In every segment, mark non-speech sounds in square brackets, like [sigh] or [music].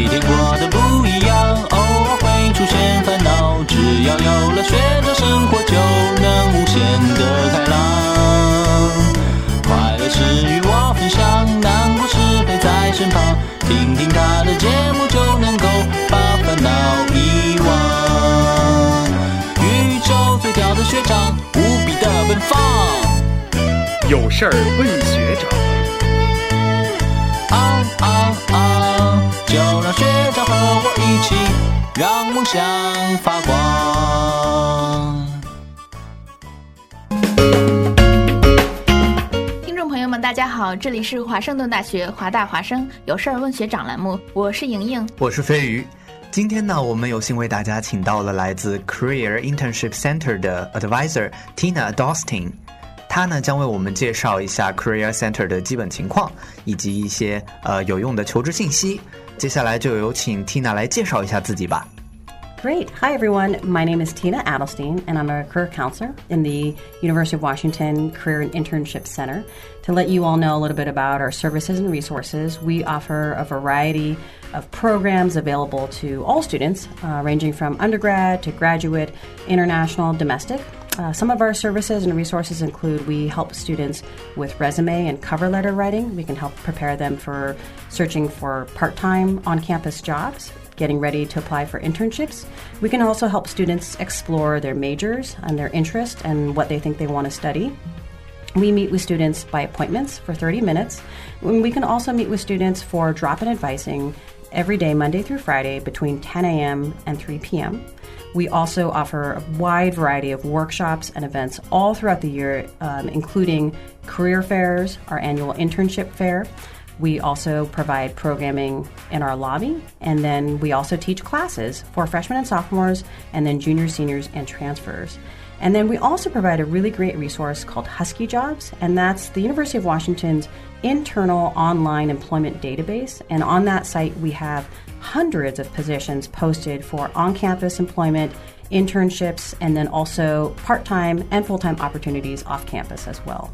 每天过得不一样，偶尔会出现烦恼，只要有了学着生活，就能无限的开朗。快乐是与我分享，难过时陪在身旁，听听他的节目就能够把烦恼遗忘。宇宙最屌的学长，无比的奔放。有事儿问学长。我一起，让梦想发光。听众朋友们，大家好，这里是华盛顿大学华大华生有事儿问学长栏目，我是莹莹。我是飞鱼。今天呢，我们有幸为大家请到了来自 Career Internship Center 的 Advisor Tina Dostin，她呢将为我们介绍一下 Career Center 的基本情况以及一些呃有用的求职信息。接下来就有请 Tina 来介绍一下自己吧。 Great. Hi, everyone. My name is Tina Adelstein, and I'm a career counselor in the University of Washington Career and Internship Center. To let you all know a little bit about our services and resources, we offer a variety of programs available to all students, uh, ranging from undergrad to graduate, international, domestic. Uh, some of our services and resources include we help students with resume and cover letter writing. We can help prepare them for searching for part time on campus jobs, getting ready to apply for internships. We can also help students explore their majors and their interest and what they think they want to study. We meet with students by appointments for 30 minutes. We can also meet with students for drop in advising every day, Monday through Friday, between 10 a.m. and 3 p.m. We also offer a wide variety of workshops and events all throughout the year, um, including career fairs, our annual internship fair. We also provide programming in our lobby, and then we also teach classes for freshmen and sophomores, and then juniors, seniors, and transfers. And then we also provide a really great resource called Husky Jobs, and that's the University of Washington's internal online employment database. And on that site, we have hundreds of positions posted for on campus employment, internships, and then also part time and full time opportunities off campus as well.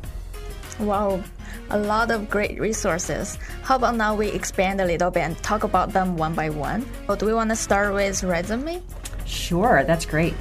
Wow, a lot of great resources. How about now we expand a little bit and talk about them one by one? Or do we want to start with resume? Sure, that's great.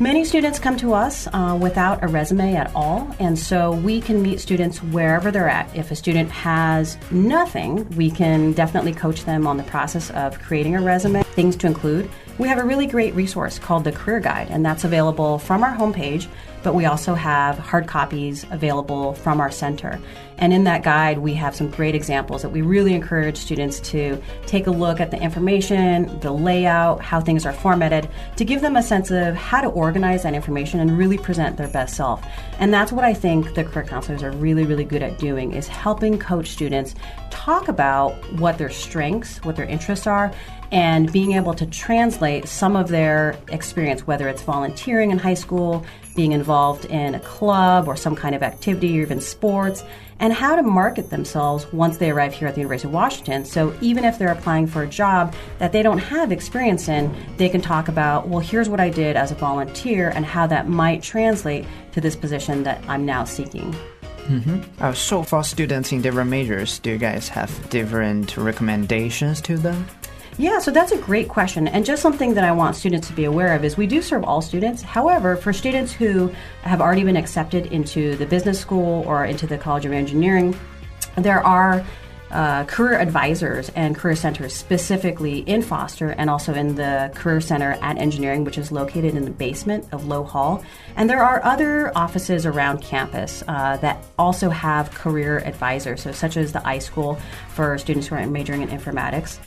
Many students come to us uh, without a resume at all, and so we can meet students wherever they're at. If a student has nothing, we can definitely coach them on the process of creating a resume. Things to include we have a really great resource called the Career Guide, and that's available from our homepage, but we also have hard copies available from our center. And in that guide, we have some great examples that we really encourage students to take a look at the information, the layout, how things are formatted, to give them a sense of how to organize that information and really present their best self. And that's what I think the career counselors are really, really good at doing is helping coach students talk about what their strengths, what their interests are, and being able to translate some of their experience, whether it's volunteering in high school, being involved in a club or some kind of activity or even sports, and how to market themselves once they arrive here at the University of Washington. So even if they're applying for a job that they don't have experience in, they can talk about, well, here's what I did as a volunteer and how that might translate to this position that I'm now seeking. Uh, so for students in different majors, do you guys have different recommendations to them? Yeah, so that's a great question. And just something that I want students to be aware of is we do serve all students. However, for students who have already been accepted into the business school or into the College of Engineering, there are uh, career advisors and career centers specifically in Foster and also in the Career Center at Engineering, which is located in the basement of Loew Hall. And there are other offices around campus uh, that also have career advisors, so such as the iSchool for students who are majoring in informatics.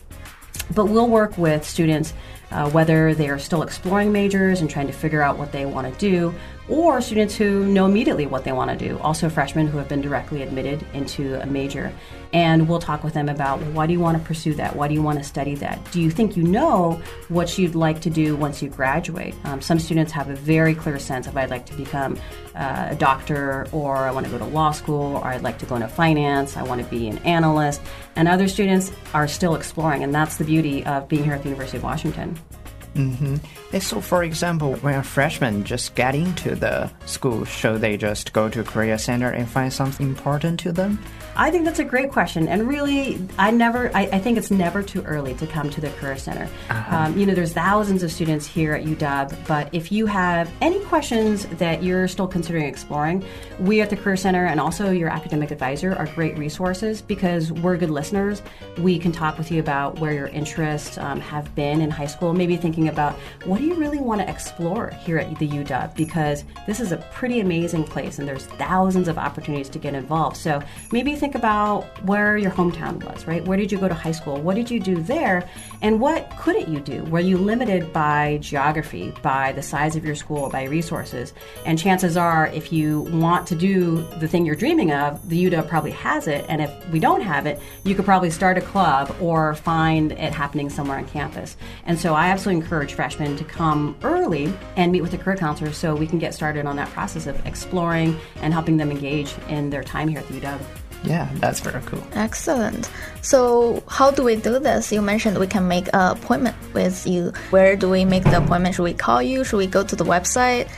But we'll work with students uh, whether they are still exploring majors and trying to figure out what they want to do, or students who know immediately what they want to do, also freshmen who have been directly admitted into a major. And we'll talk with them about why do you want to pursue that? Why do you want to study that? Do you think you know what you'd like to do once you graduate? Um, some students have a very clear sense of I'd like to become uh, a doctor, or I want to go to law school, or I'd like to go into finance, I want to be an analyst. And other students are still exploring, and that's the beauty of being here at the University of Washington. Eh, So, for example, when a freshman just get into the school, should they just go to Career Center and find something important to them? I think that's a great question, and really, I never, I, I think it's never too early to come to the Career Center. Um, you know, there's thousands of students here at UW, but if you have any questions that you're still considering exploring, we at the Career Center and also your academic advisor are great resources because we're good listeners. We can talk with you about where your interests um, have been in high school, maybe thinking about what do you really want to explore here at the UW because this is a pretty amazing place and there's thousands of opportunities to get involved. So maybe think about where your hometown was, right? Where did you go to high school? What did you do there? And what couldn't you do? Were you limited by geography, by the size of your school, by resources? And chances are, if you want to do the thing you're dreaming of, the UW probably has it. And if we don't have it, you could probably start a club or find it happening somewhere on campus. And so I absolutely encourage freshmen to come early and meet with the career counselor so we can get started on that process of exploring and helping them engage in their time here at the UW. Yeah, that's very cool. Excellent. So, how do we do this? You mentioned we can make an appointment with you. Where do we make the appointment? Should we call you? Should we go to the website?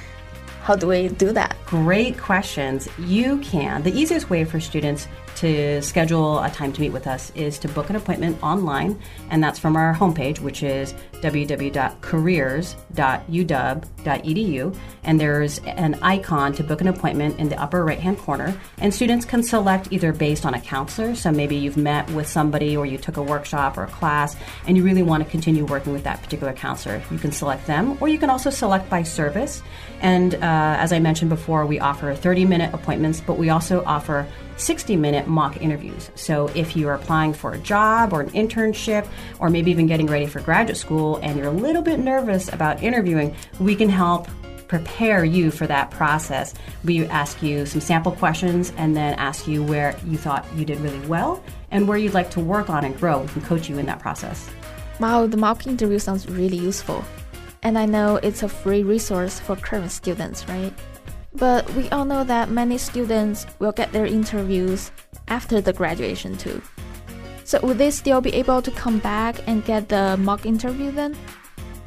How do we do that? Great questions. You can. The easiest way for students to schedule a time to meet with us is to book an appointment online, and that's from our homepage, which is www.careers.uw.edu. And there's an icon to book an appointment in the upper right hand corner. And students can select either based on a counselor, so maybe you've met with somebody or you took a workshop or a class and you really want to continue working with that particular counselor. You can select them, or you can also select by service. And uh, as I mentioned before, we offer 30 minute appointments, but we also offer 60 minute mock interviews. So if you are applying for a job or an internship, or maybe even getting ready for graduate school, and you're a little bit nervous about interviewing, we can help prepare you for that process. We ask you some sample questions and then ask you where you thought you did really well and where you'd like to work on and grow. We can coach you in that process. Wow, the mock interview sounds really useful. And I know it's a free resource for current students, right? But we all know that many students will get their interviews after the graduation too. So would they still be able to come back and get the mock interview then?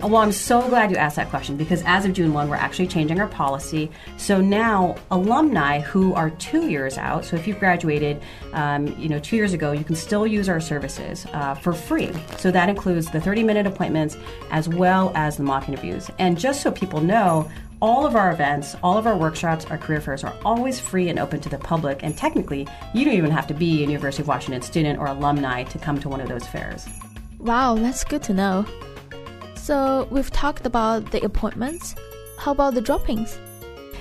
Well, I'm so glad you asked that question because as of June 1, we're actually changing our policy. So now, alumni who are two years out, so if you've graduated, um, you know, two years ago, you can still use our services uh, for free. So that includes the 30 minute appointments as well as the mock interviews. And just so people know, all of our events, all of our workshops, our career fairs are always free and open to the public. And technically, you don't even have to be a University of Washington student or alumni to come to one of those fairs. Wow, that's good to know. So we've talked about the appointments. How about the droppings?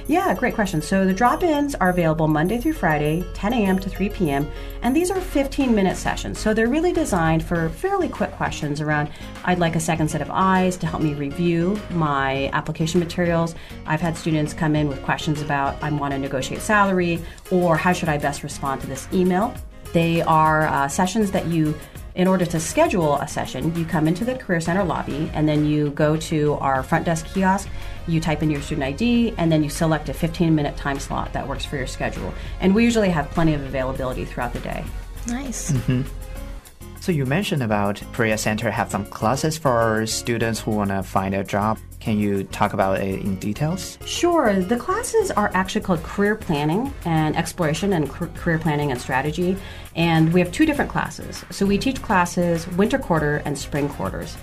Yeah, great question. So the drop ins are available Monday through Friday, 10 a.m. to 3 p.m., and these are 15 minute sessions. So they're really designed for fairly quick questions around I'd like a second set of eyes to help me review my application materials. I've had students come in with questions about I want to negotiate salary or how should I best respond to this email. They are uh, sessions that you in order to schedule a session, you come into the Career Center lobby and then you go to our front desk kiosk, you type in your student ID, and then you select a 15 minute time slot that works for your schedule. And we usually have plenty of availability throughout the day. Nice. Mm-hmm. So you mentioned about Career Center have some classes for students who want to find a job. Can you talk about it in details? Sure. The classes are actually called career planning and exploration and career planning and strategy. And we have two different classes. So we teach classes winter quarter and spring quarters.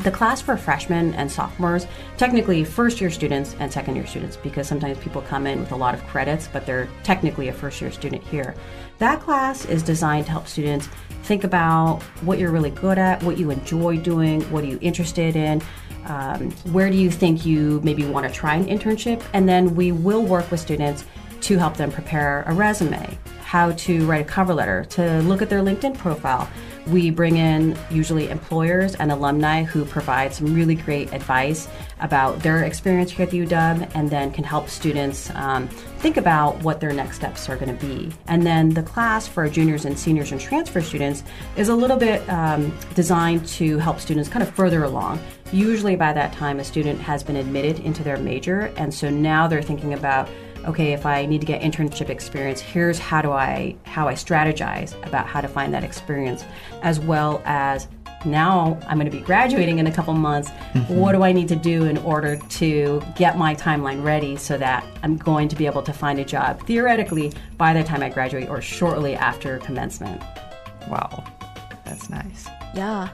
The class for freshmen and sophomores, technically first year students and second year students, because sometimes people come in with a lot of credits, but they're technically a first year student here. That class is designed to help students think about what you're really good at, what you enjoy doing, what are you interested in, um, where do you think you maybe want to try an internship, and then we will work with students to help them prepare a resume, how to write a cover letter, to look at their LinkedIn profile. We bring in usually employers and alumni who provide some really great advice about their experience here at the UW and then can help students um, think about what their next steps are going to be. And then the class for juniors and seniors and transfer students is a little bit um, designed to help students kind of further along. Usually by that time, a student has been admitted into their major, and so now they're thinking about okay if i need to get internship experience here's how do i how i strategize about how to find that experience as well as now I'm going to be graduating in a couple months. Mm-hmm. What do I need to do in order to get my timeline ready so that I'm going to be able to find a job theoretically by the time I graduate or shortly after commencement? Wow, that's nice. Yeah.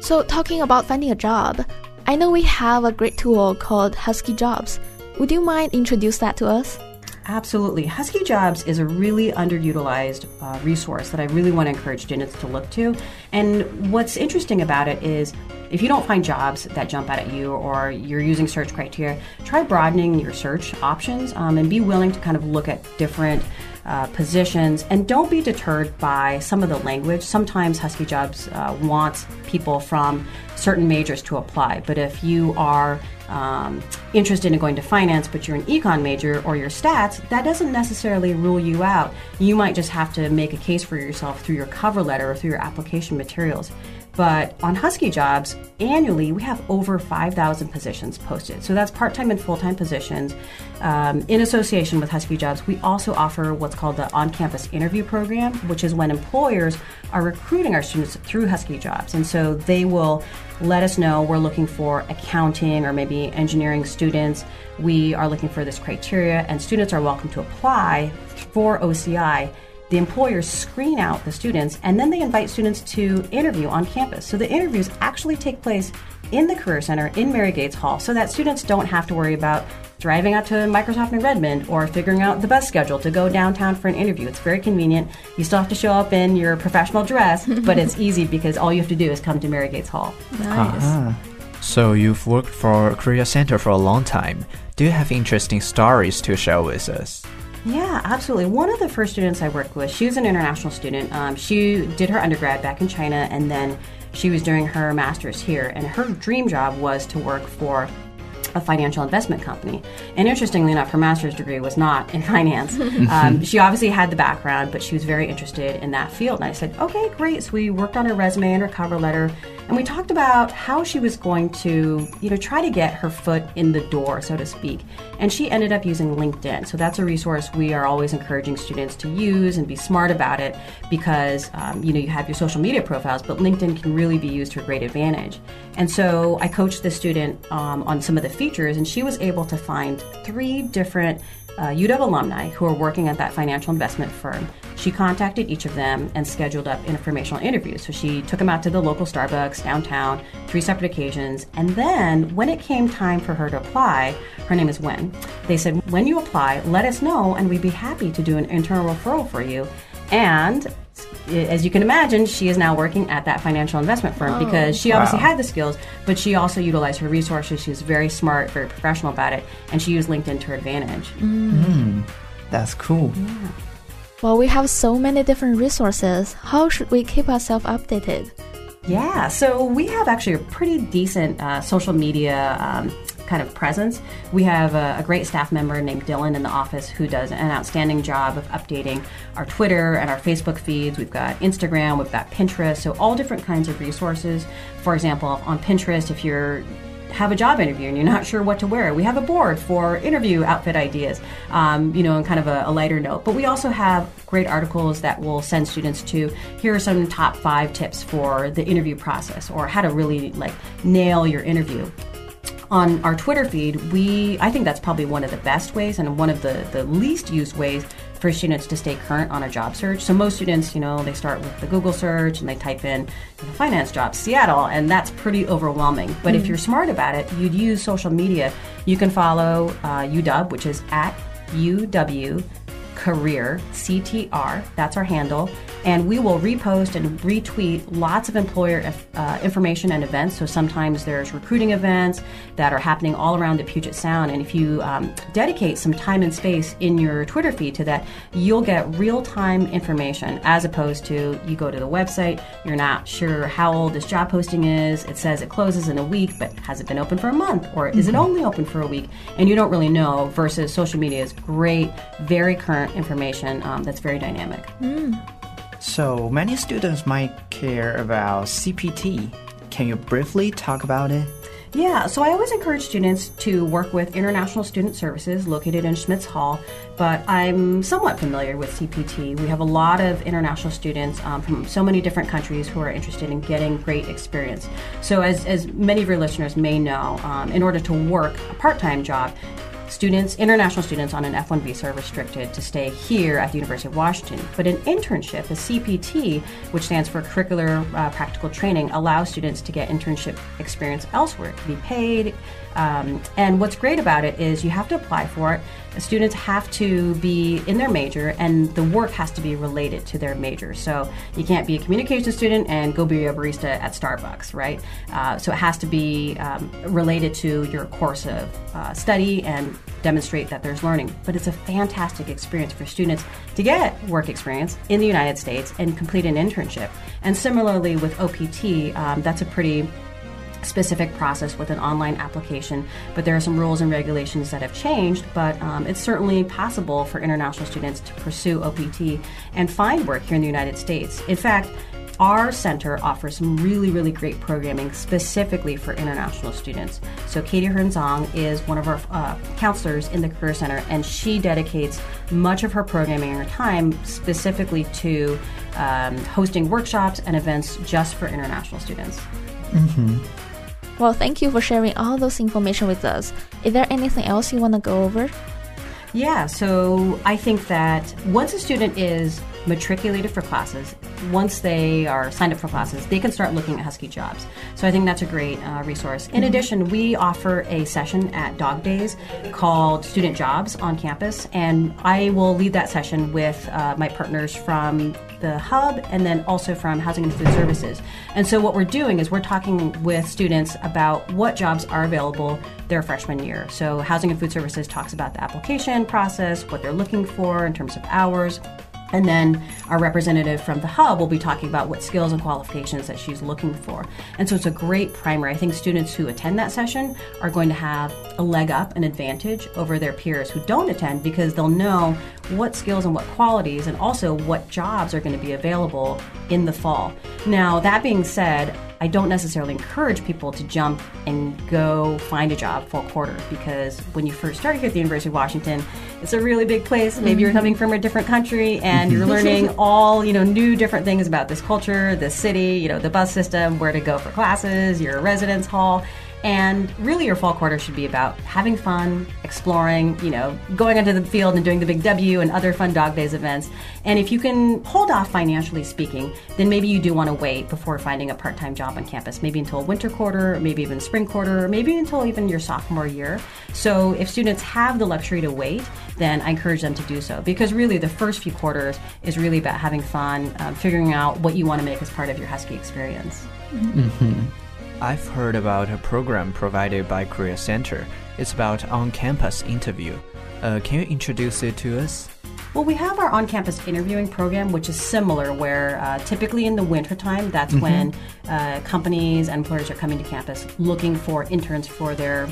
So, talking about finding a job, I know we have a great tool called Husky Jobs. Would you mind introduce that to us? Absolutely. Husky Jobs is a really underutilized uh, resource that I really want to encourage students to look to. And what's interesting about it is if you don't find jobs that jump out at you or you're using search criteria, try broadening your search options um, and be willing to kind of look at different uh, positions and don't be deterred by some of the language. Sometimes Husky Jobs uh, wants people from certain majors to apply, but if you are um, interested in going to finance, but you're an econ major or your stats, that doesn't necessarily rule you out. You might just have to make a case for yourself through your cover letter or through your application materials. But on Husky Jobs, annually we have over 5,000 positions posted. So that's part time and full time positions. Um, in association with Husky Jobs, we also offer what's called the on campus interview program, which is when employers are recruiting our students through Husky Jobs. And so they will let us know we're looking for accounting or maybe engineering students. We are looking for this criteria, and students are welcome to apply for OCI the employers screen out the students and then they invite students to interview on campus. So the interviews actually take place in the Career Center in Mary Gates Hall so that students don't have to worry about driving out to Microsoft in Redmond or figuring out the bus schedule to go downtown for an interview. It's very convenient. You still have to show up in your professional dress, [laughs] but it's easy because all you have to do is come to Mary Gates Hall. Nice. Ah. So you've worked for Career Center for a long time. Do you have interesting stories to share with us? Yeah, absolutely. One of the first students I worked with, she was an international student. Um, she did her undergrad back in China, and then she was doing her master's here. And her dream job was to work for a financial investment company. And interestingly enough, her master's degree was not in [laughs] finance. um, [laughs] she obviously had the background, but she was very interested in that field. And I said, okay, great. So we worked on her resume and her cover letter, and we talked about how she was going to, you know, try to get her foot in the door, so to speak. And she ended up using LinkedIn. So that's a resource we are always encouraging students to use and be smart about it because, um, you know, you have your social media profiles, but LinkedIn can really be used to a great advantage. And so I coached the student um, on some of the features, and she was able to find three different uh, UW alumni who are working at that financial investment firm. She contacted each of them and scheduled up informational interviews. So she took them out to the local Starbucks downtown, three separate occasions. And then when it came time for her to apply, her name is Wen, they said, when you apply, let us know and we'd be happy to do an internal referral for you. And as you can imagine, she is now working at that financial investment firm because she obviously Wow. had the skills, but she also utilized her resources. She was very smart, very professional about it, and she used LinkedIn to her advantage. That's cool. Well, we have so many different resources. How should we keep ourselves updated? Yeah, so we have actually a pretty decent uh, social media um, kind of presence. We have a, a great staff member named Dylan in the office who does an outstanding job of updating our Twitter and our Facebook feeds. We've got Instagram, we've got Pinterest, so all different kinds of resources. For example, on Pinterest, if you're have a job interview and you're not sure what to wear. We have a board for interview outfit ideas, um, you know, in kind of a, a lighter note. But we also have great articles that we'll send students to here are some top five tips for the interview process or how to really like nail your interview on our Twitter feed, we I think that's probably one of the best ways and one of the, the least used ways for students to stay current on a job search. So most students, you know, they start with the Google search and they type in you know, finance jobs, Seattle, and that's pretty overwhelming. But if you're smart about it, you'd use social media. You can follow uh, UW, which is at UW career CTR. That's our handle. And we will repost and retweet lots of employer uh, information and events. So sometimes there's recruiting events that are happening all around the Puget Sound. And if you um, dedicate some time and space in your Twitter feed to that, you'll get real time information as opposed to you go to the website, you're not sure how old this job posting is. It says it closes in a week, but has it been open for a month? Or is it only open for a week? And you don't really know versus social media is great, very current information um, that's very dynamic. So many students might care about CPT. Can you briefly talk about it? Yeah, so I always encourage students to work with International Student Services located in Schmitz Hall, but I'm somewhat familiar with CPT. We have a lot of international students um, from so many different countries who are interested in getting great experience. So, as, as many of your listeners may know, um, in order to work a part time job, Students, international students on an F1 visa are restricted to stay here at the University of Washington. But an internship, a CPT, which stands for Curricular uh, Practical Training, allows students to get internship experience elsewhere. It can be paid. Um, and what's great about it is you have to apply for it. Students have to be in their major, and the work has to be related to their major. So you can't be a communication student and go be a barista at Starbucks, right? Uh, so it has to be um, related to your course of uh, study and demonstrate that there's learning. But it's a fantastic experience for students to get work experience in the United States and complete an internship. And similarly with OPT, um, that's a pretty specific process with an online application, but there are some rules and regulations that have changed. But um, it's certainly possible for international students to pursue OPT and find work here in the United States. In fact, our center offers some really, really great programming specifically for international students. So, Katie Hearn-Zong is one of our uh, counselors in the Career Center, and she dedicates much of her programming and her time specifically to um, hosting workshops and events just for international students. Mm-hmm. Well, thank you for sharing all those information with us. Is there anything else you want to go over? Yeah, so I think that once a student is matriculated for classes, once they are signed up for classes, they can start looking at Husky jobs. So I think that's a great uh, resource. In mm-hmm. addition, we offer a session at Dawg Daze called Student Jobs on campus, and I will lead that session with uh, my partners from the hub and then also from Housing and Food Services. And so what we're doing is we're talking with students about what jobs are available their freshman year. So Housing and Food Services talks about the application process, what they're looking for in terms of hours, and then our representative from the hub will be talking about what skills and qualifications that she's looking for. And so it's a great primer. I think students who attend that session are going to have a leg up, an advantage over their peers who don't attend because they'll know what skills and what qualities and also what jobs are going to be available in the fall. Now, that being said, I don't necessarily encourage people to jump and go find a job full quarter because when you first start here at the University of Washington, it's a really big place. Maybe you're mm-hmm. coming from a different country and you're learning [laughs] all, you know, new different things about this culture, this city, you know, the bus system, where to go for classes, your residence hall. And really, your fall quarter should be about having fun, exploring, you know, going onto the field and doing the Big W and other fun Dawg Daze events. And if you can hold off financially speaking, then maybe you do want to wait before finding a part time job on campus, maybe until winter quarter, maybe even spring quarter, maybe until even your sophomore year. So if students have the luxury to wait, then I encourage them to do so because really the first few quarters is really about having fun, um, figuring out what you want to make as part of your Husky experience. Mm-hmm. I've heard about a program provided by Career Center. It's about on-campus interview. Uh, can you introduce it to us? Well, we have our on campus interviewing program, which is similar, where uh, typically in the wintertime, that's mm-hmm. when uh, companies and employers are coming to campus looking for interns for their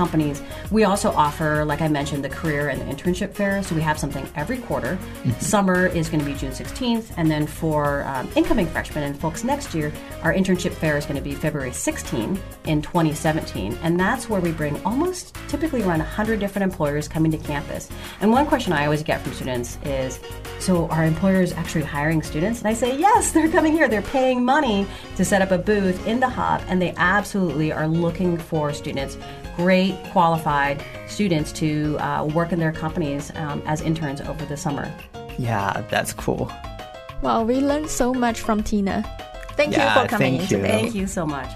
companies. We also offer, like I mentioned, the career and the internship fair. So we have something every quarter. Mm-hmm. Summer is going to be June 16th. And then for um, incoming freshmen and folks next year, our internship fair is going to be February 16 in 2017. And that's where we bring almost typically around 100 different employers coming to campus. And one question I always get from students is so are employers actually hiring students? And I say, yes, they're coming here. They're paying money to set up a booth in the hub, and they absolutely are looking for students great qualified students to uh, work in their companies um, as interns over the summer. Yeah, that's cool. Well, we learned so much from Tina. Thank yeah, you for coming thank in today. Thank you so much.